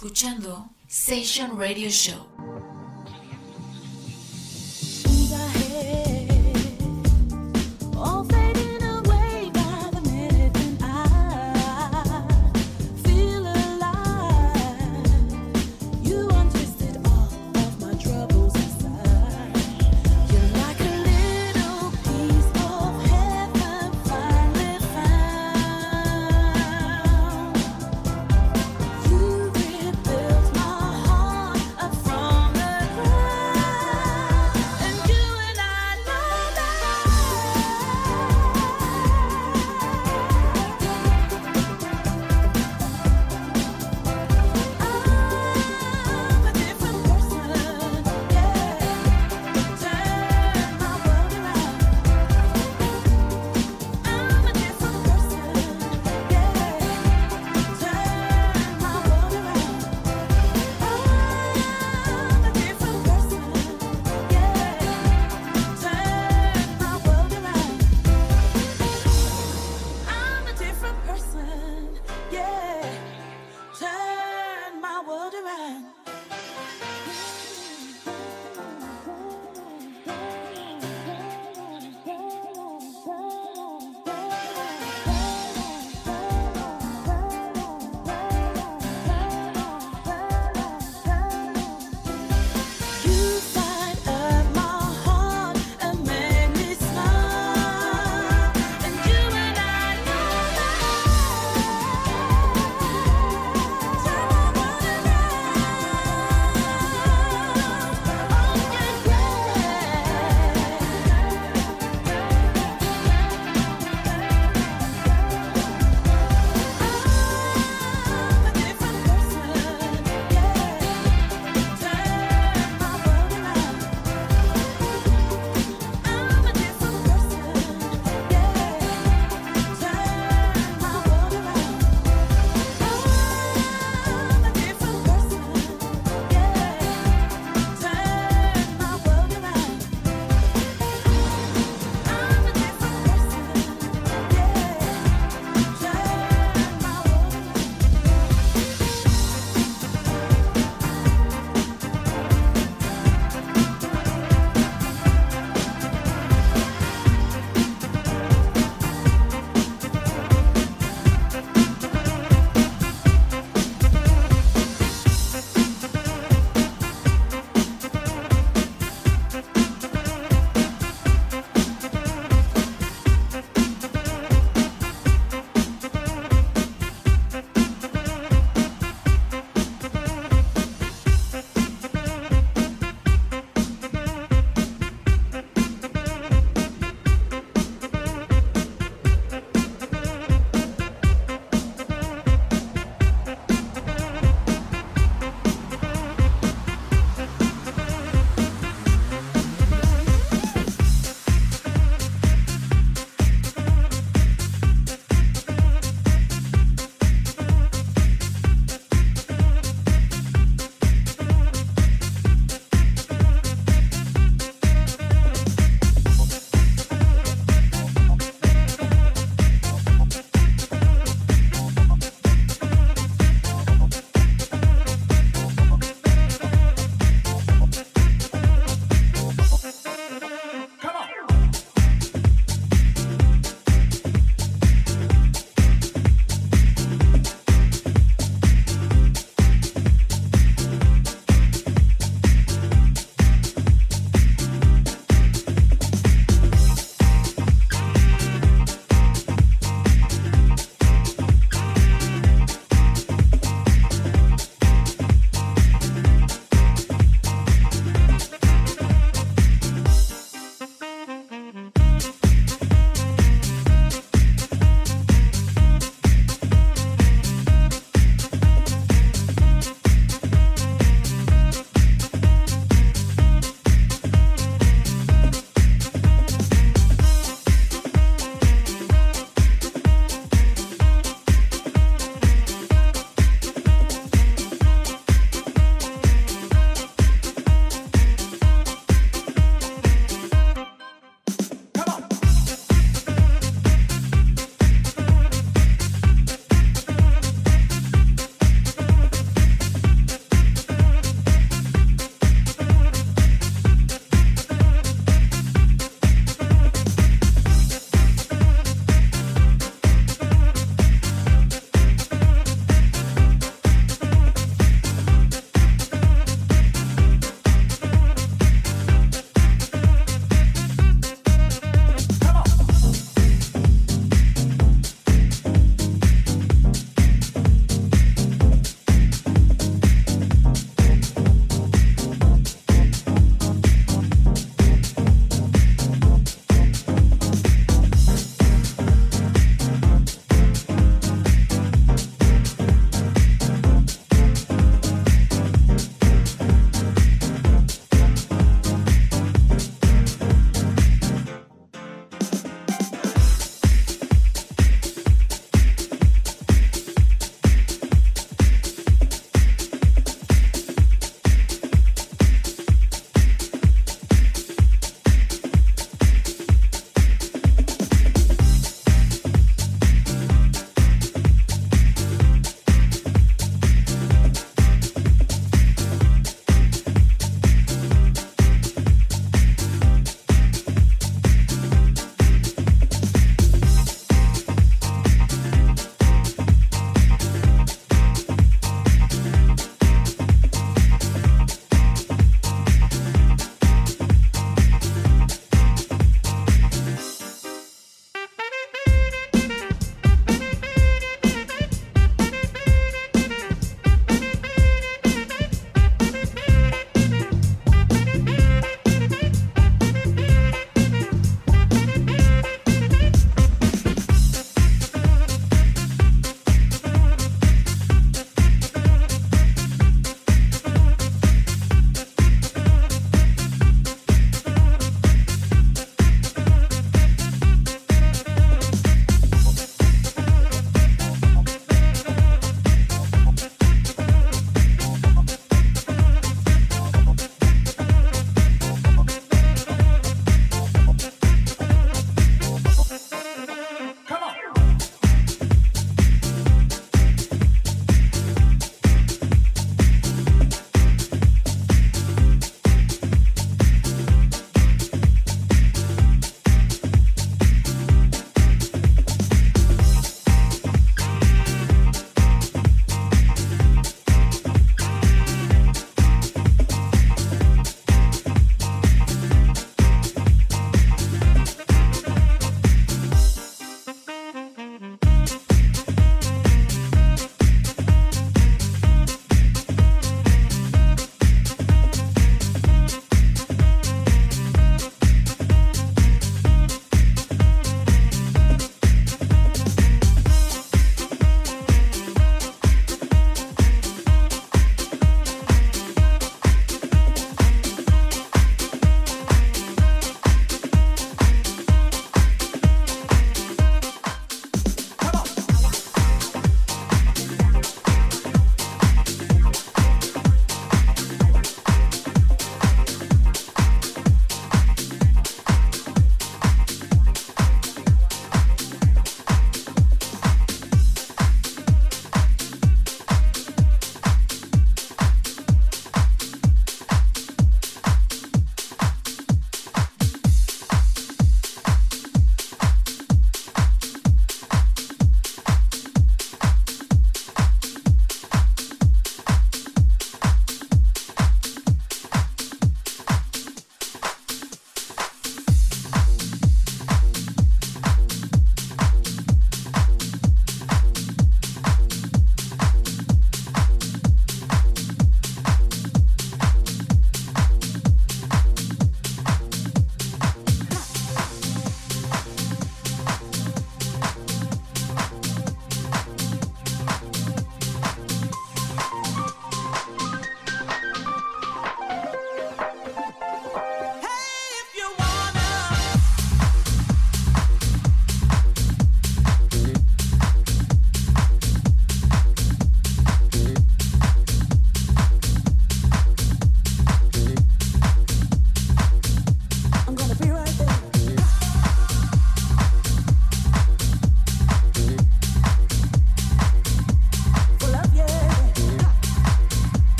escuchando Station Radio Show.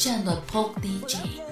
像个 pop dj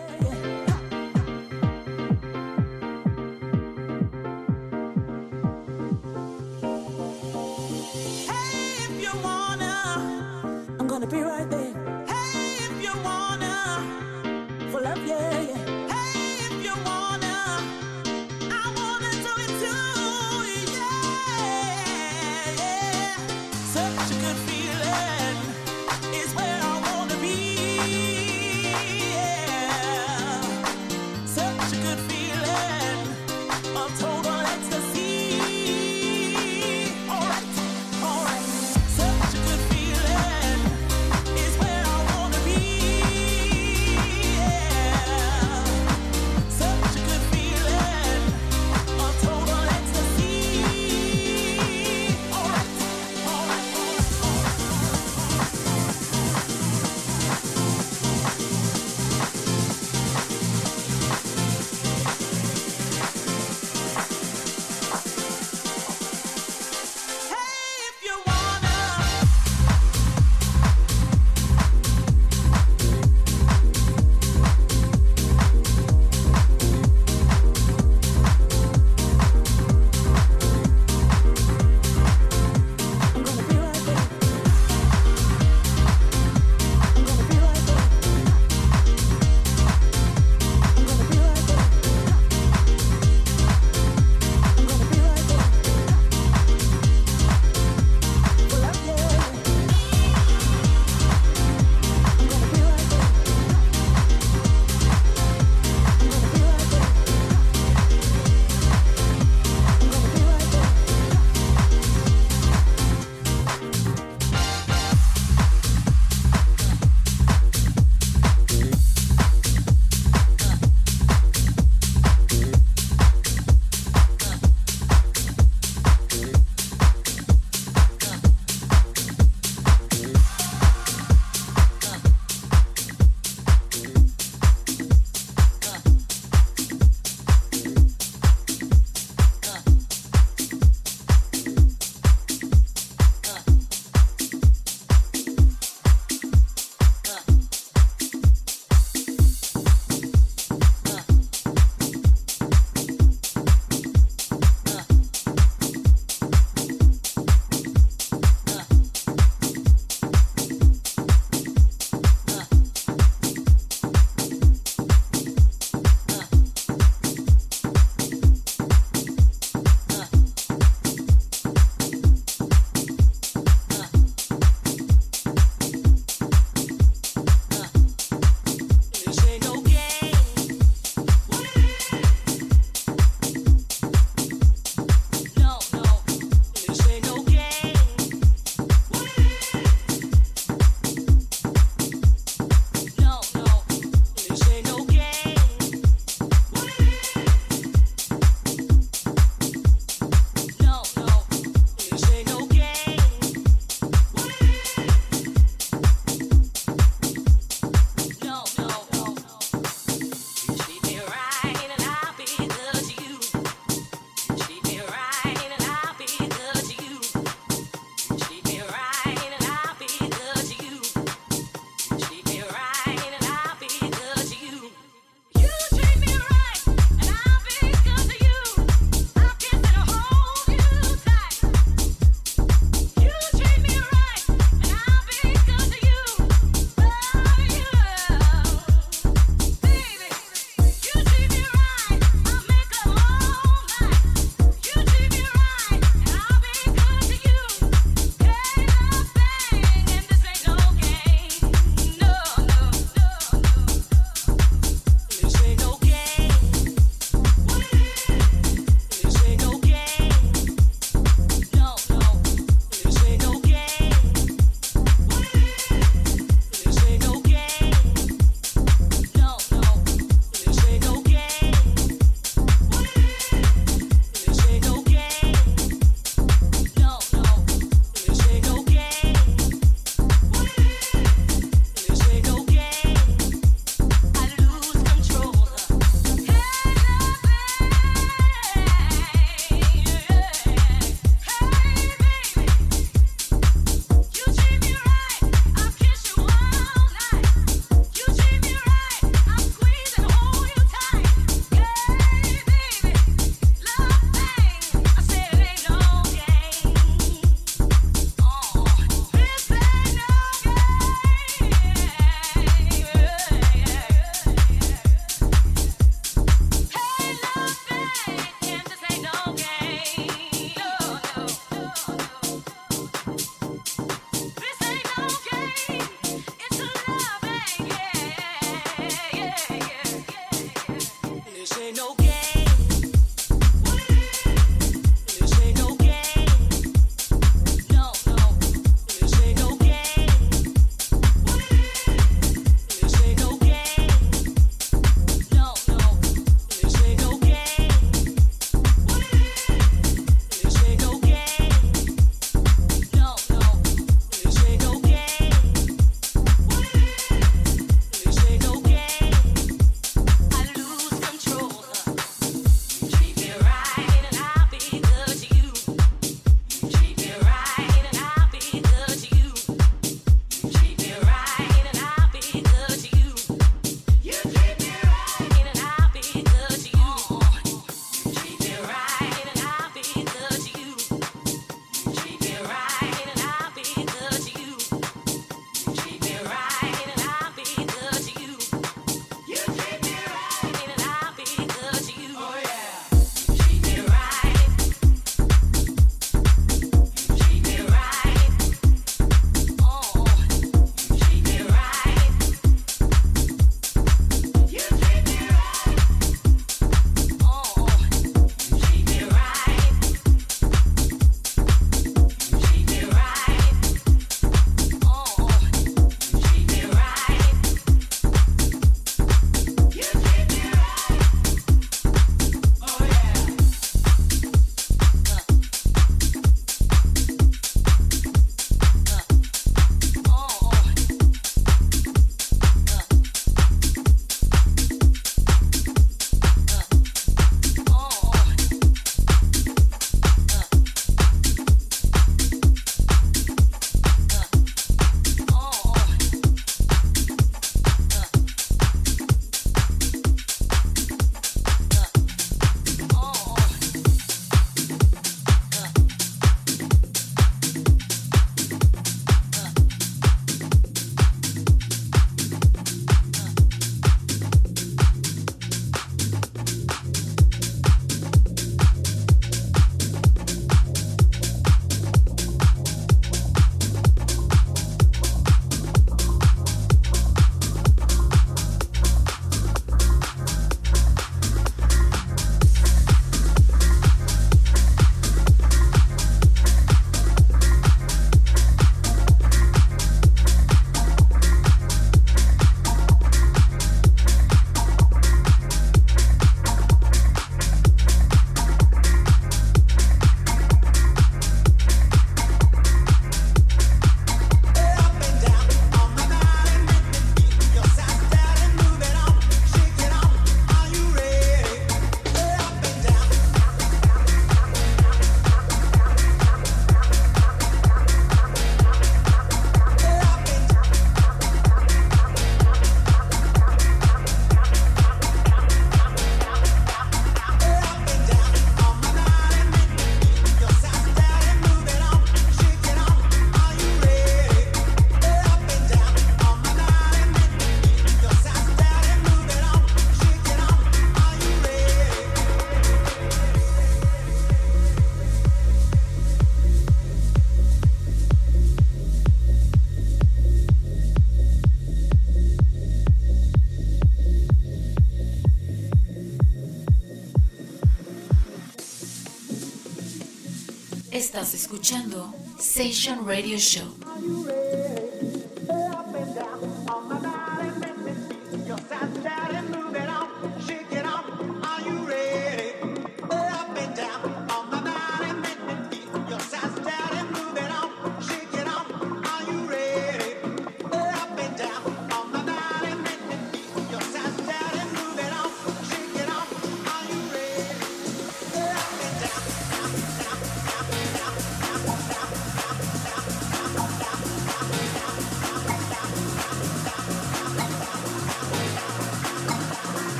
Estás escuchando Station Radio Show.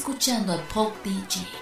Escuchando a Pop DJ.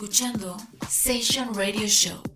Escuchando Session Radio Show.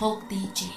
A Pop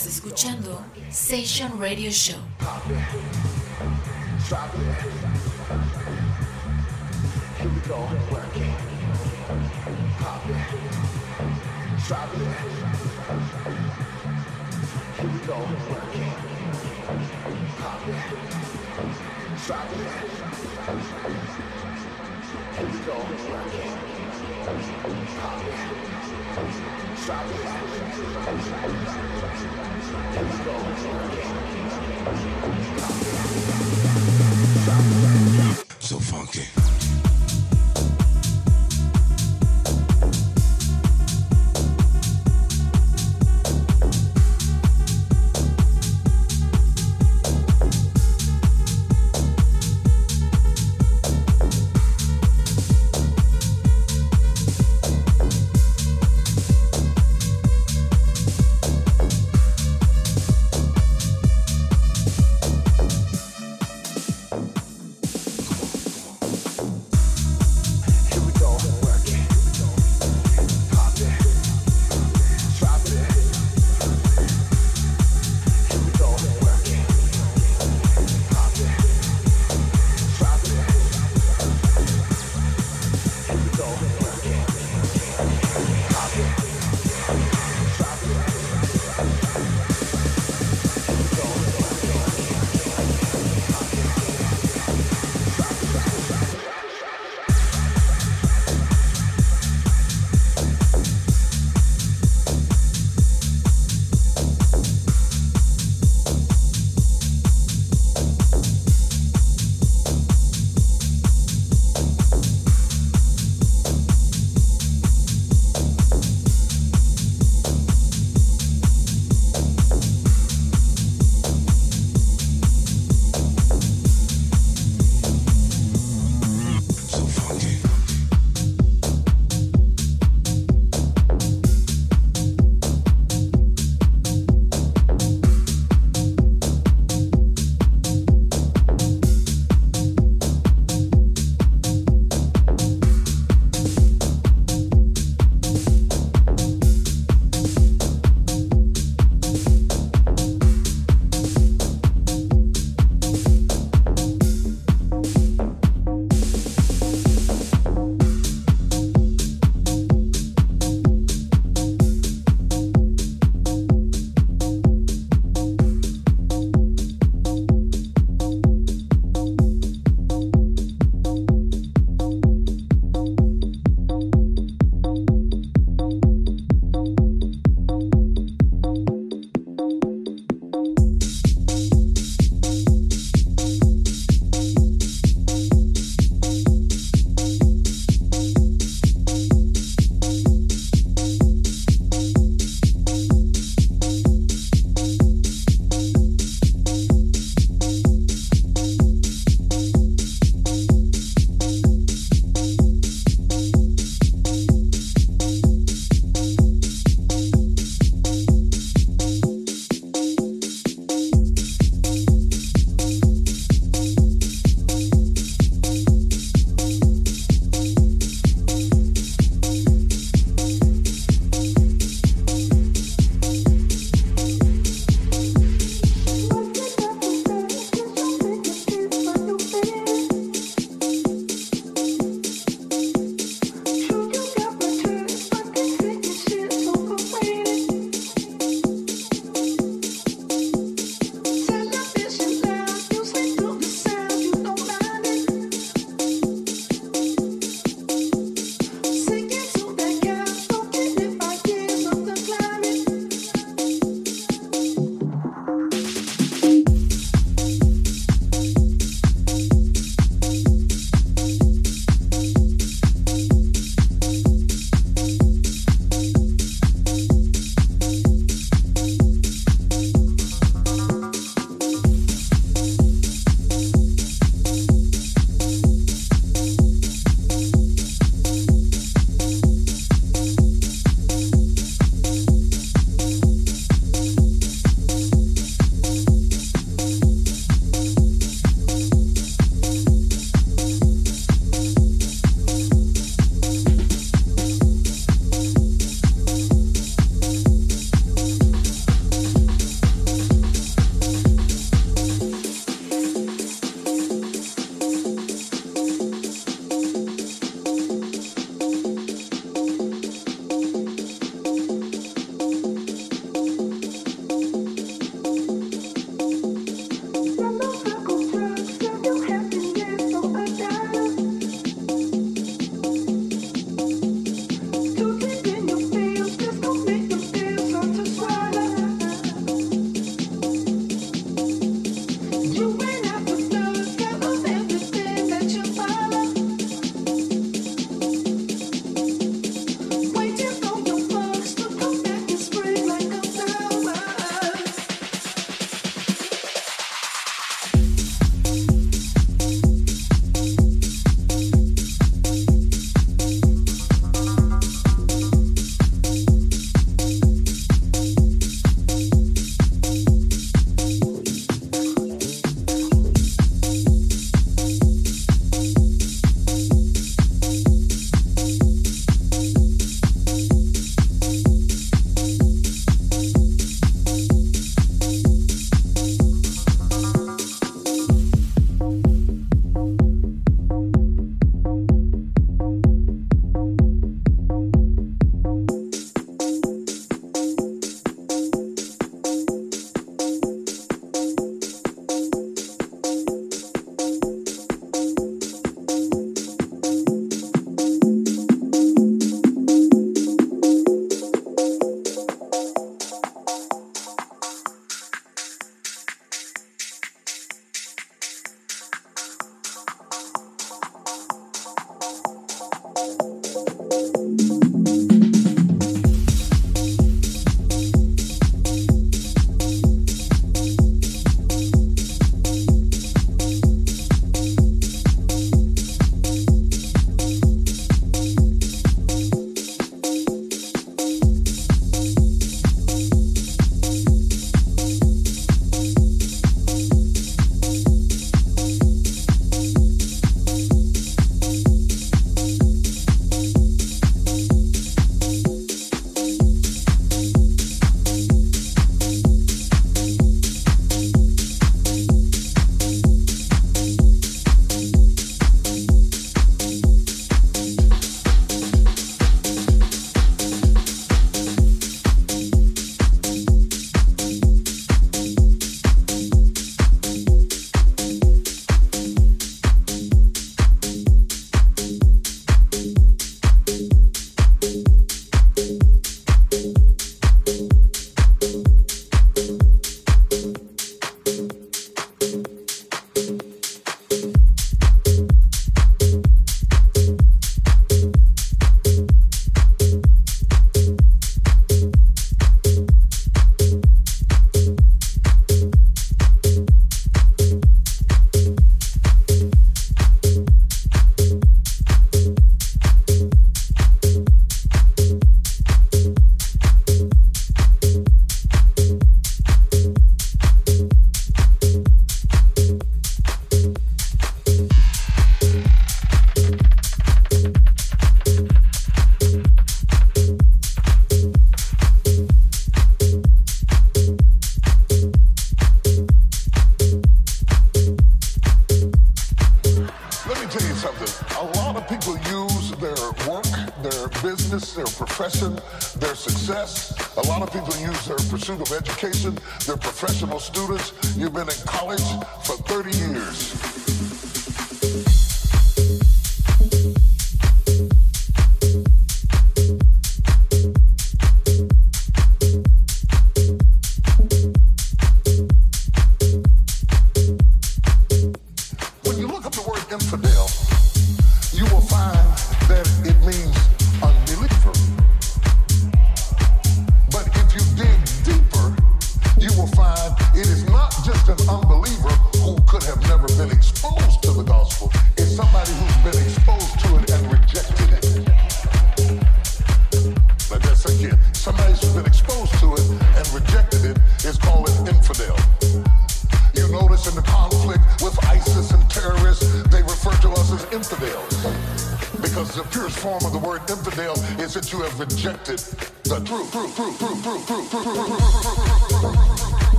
Estás escuchando Session Radio Show. So funky.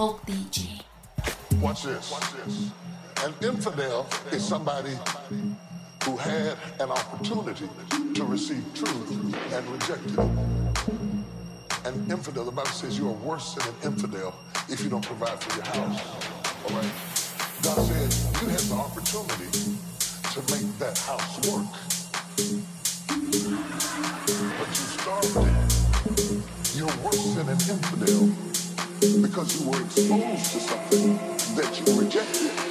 Folk DJ. Watch this. Watch this. An infidel is somebody who had an opportunity to receive truth and rejected it. An infidel, the Bible says you are worse than an infidel if you don't provide for your house. All right? God said you had the opportunity to make that house work. But you starved it. You're worse than an infidel because you were exposed to something that you rejected.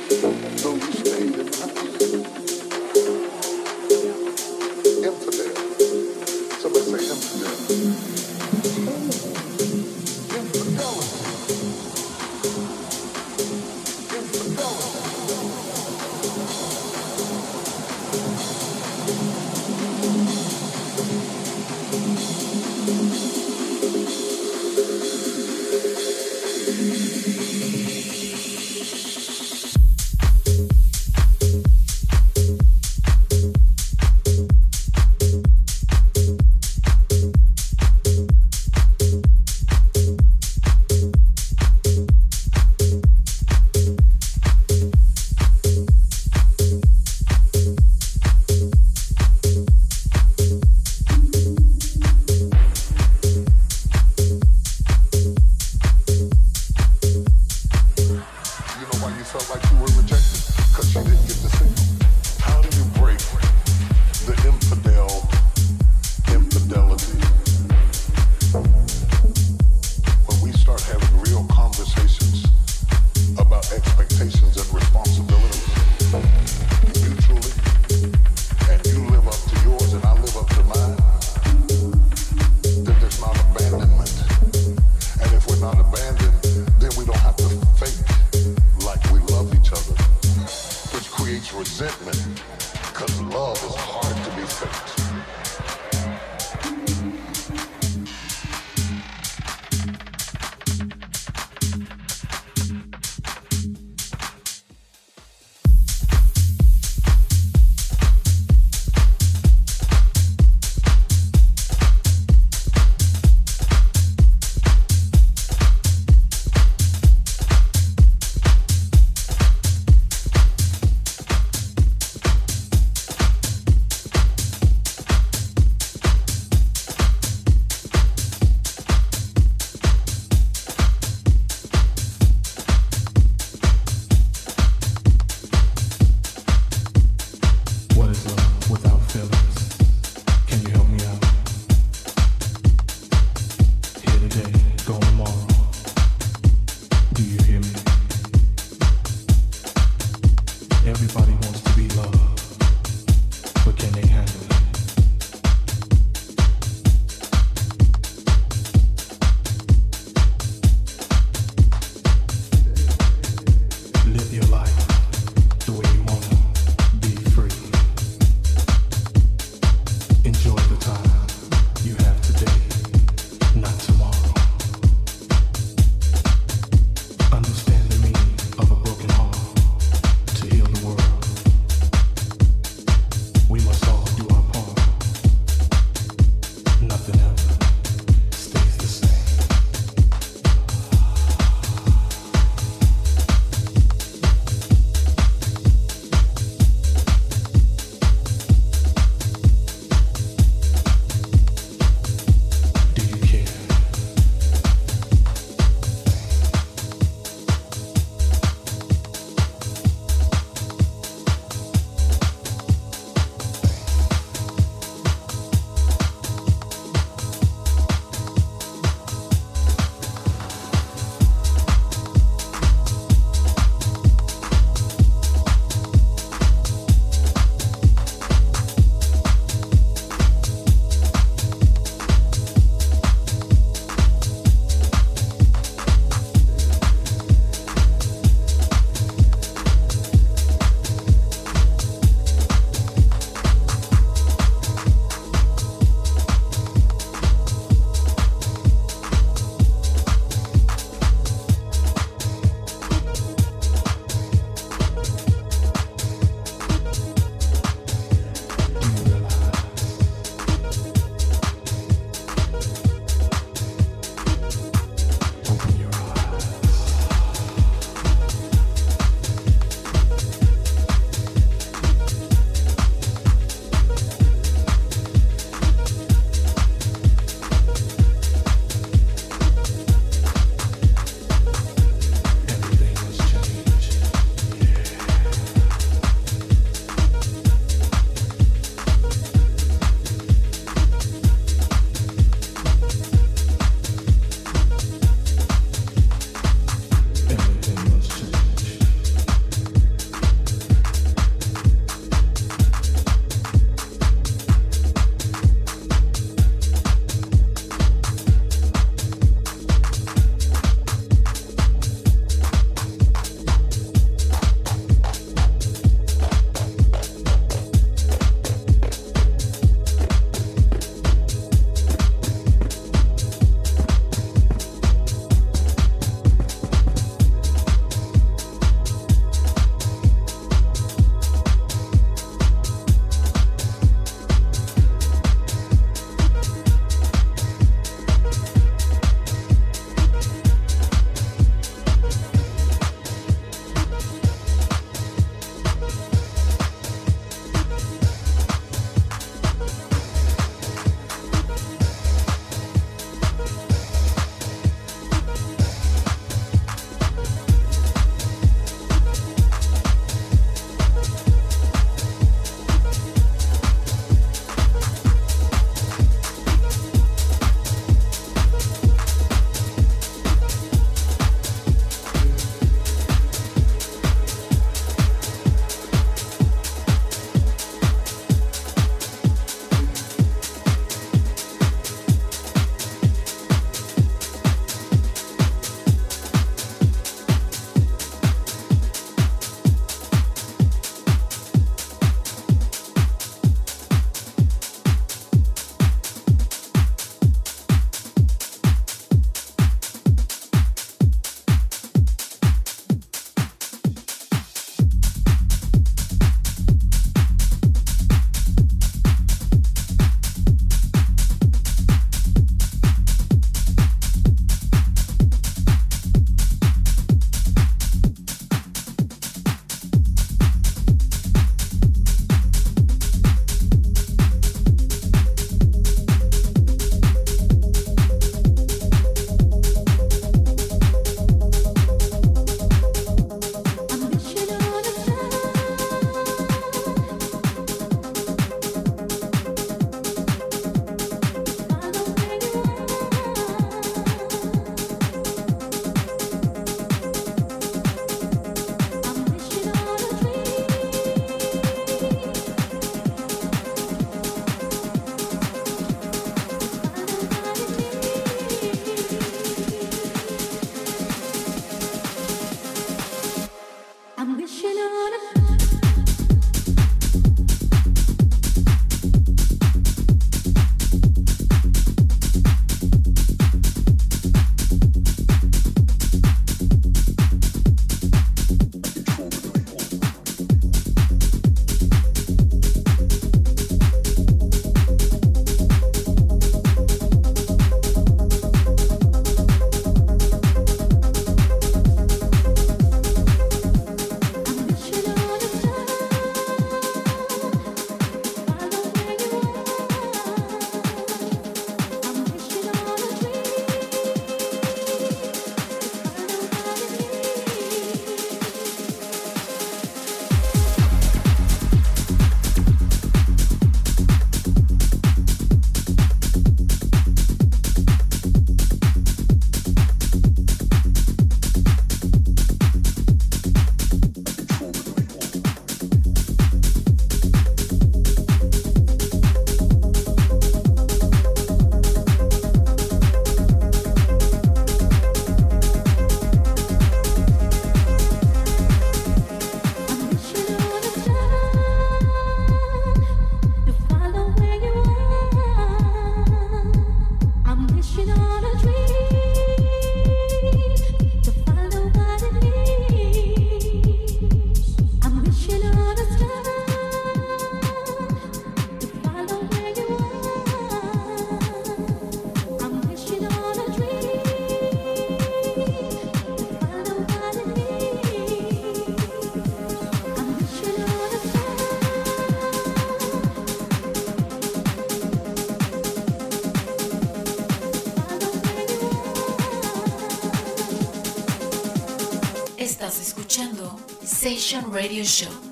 Radio show.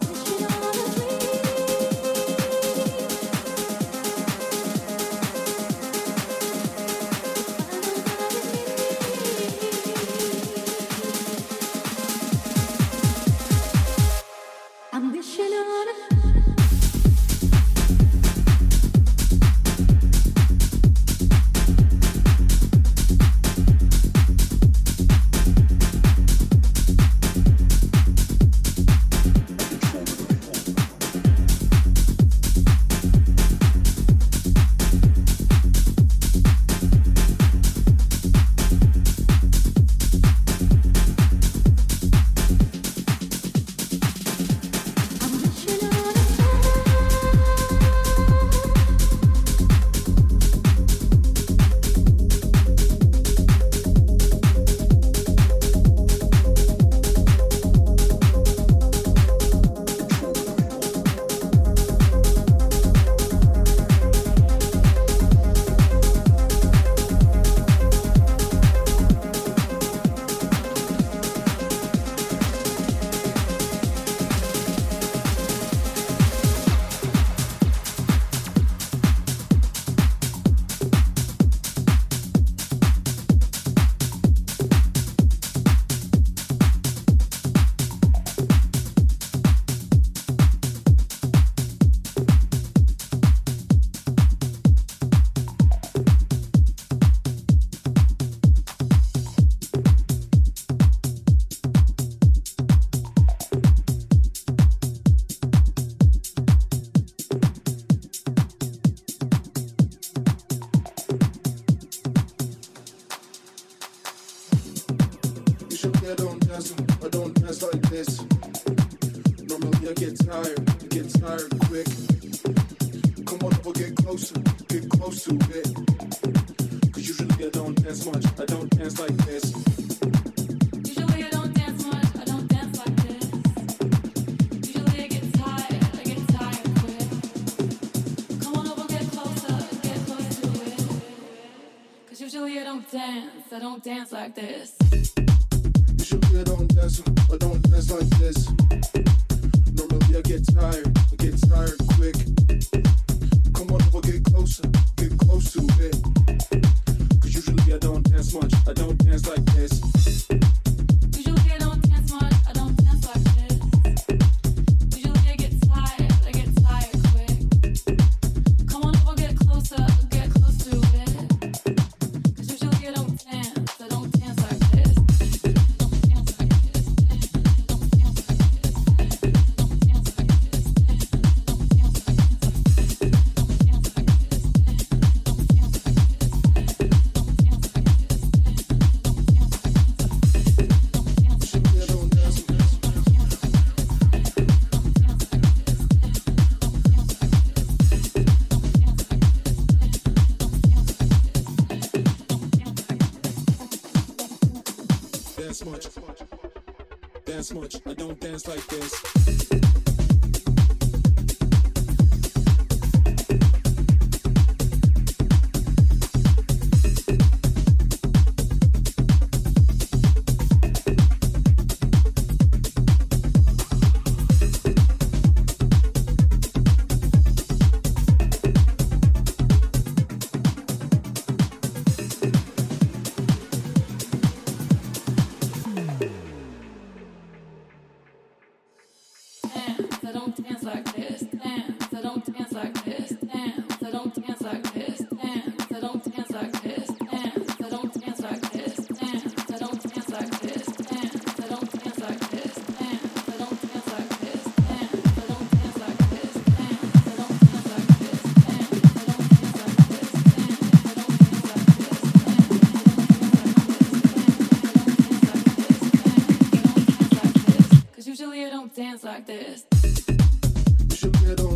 don't dance like this.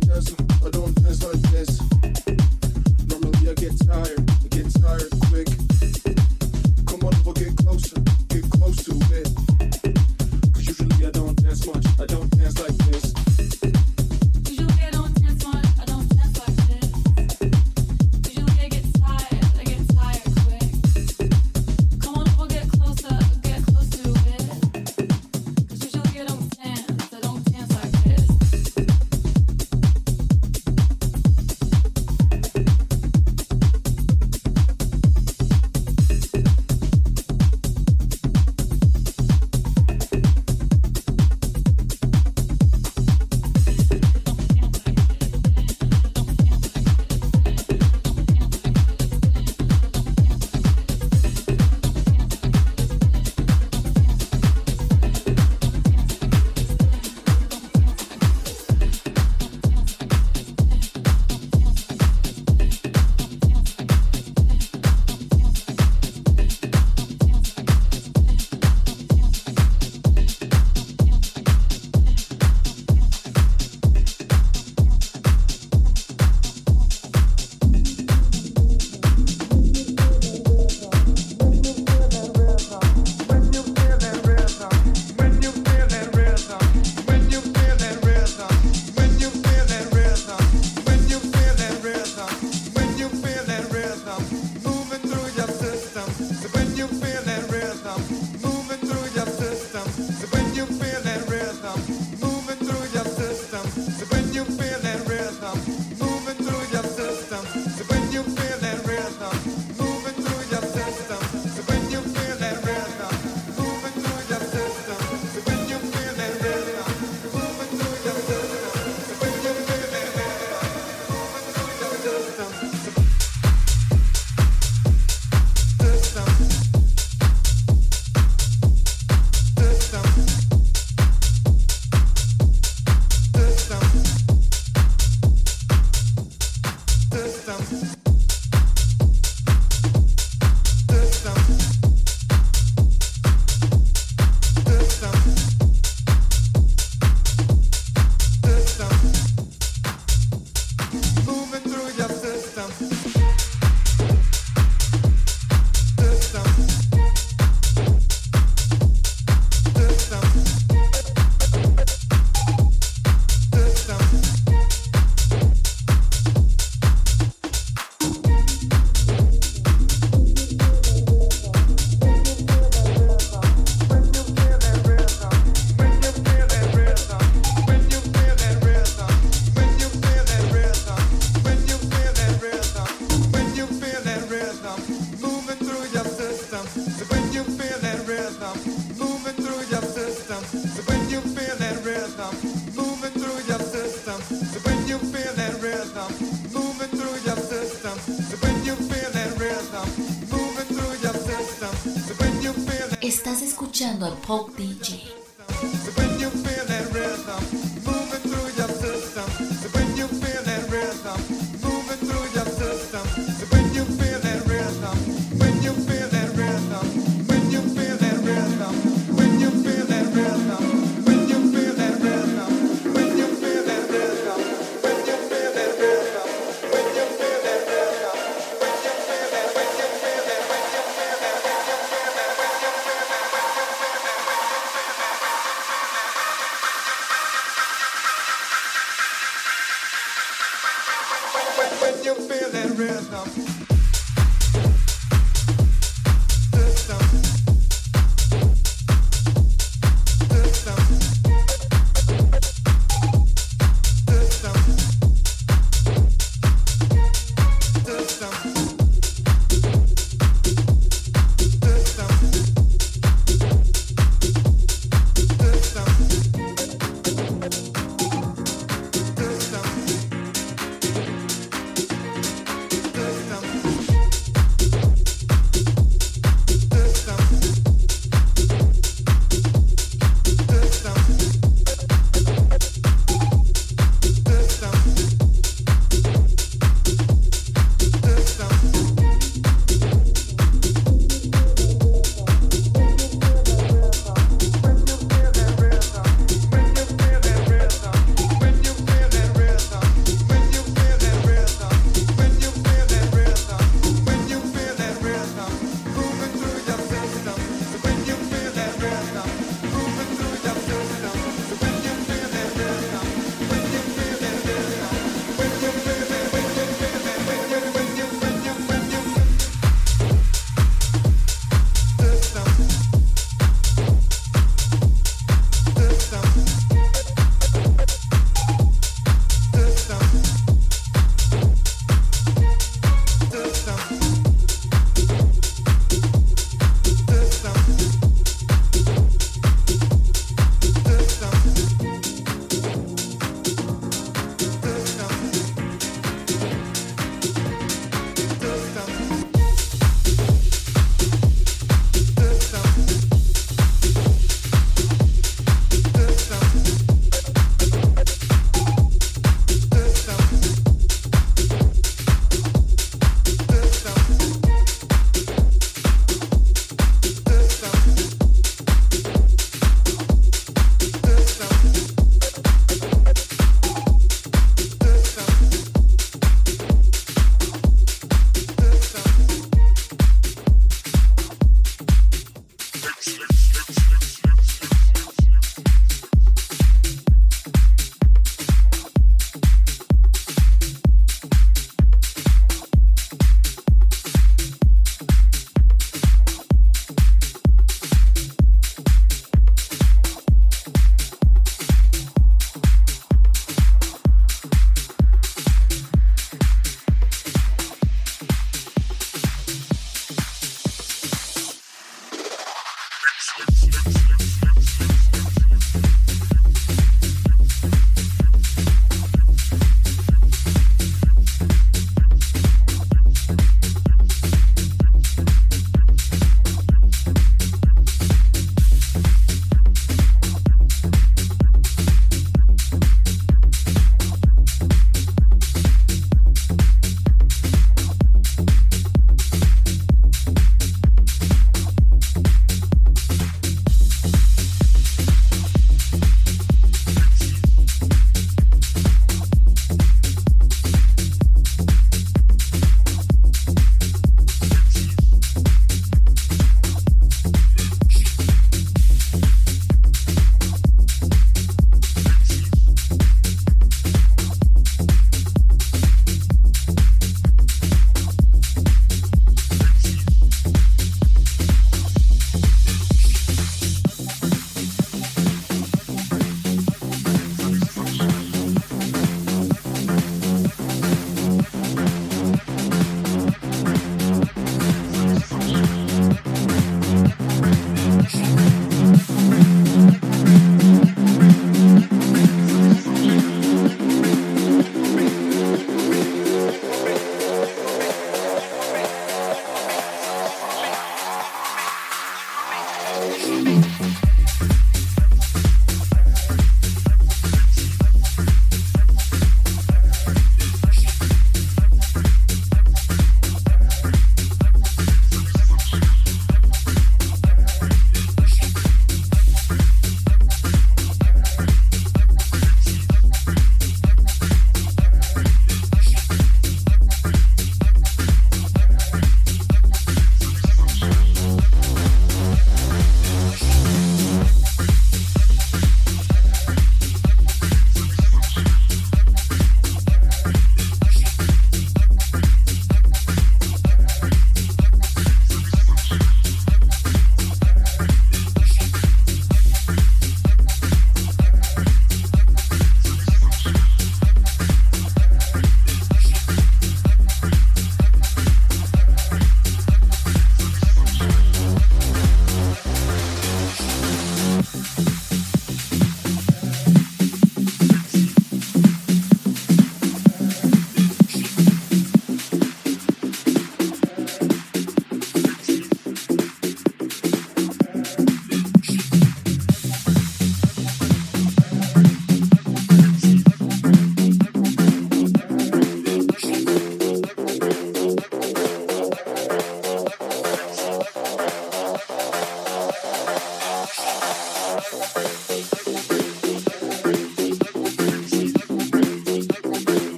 Dance, I don't dance like this. Normally I get tired, I get tired quick. Come on get closer, get close to usually I don't dance much, I don't dance like this. Escuchando al Pop DJ. just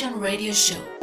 Estás Radio Show.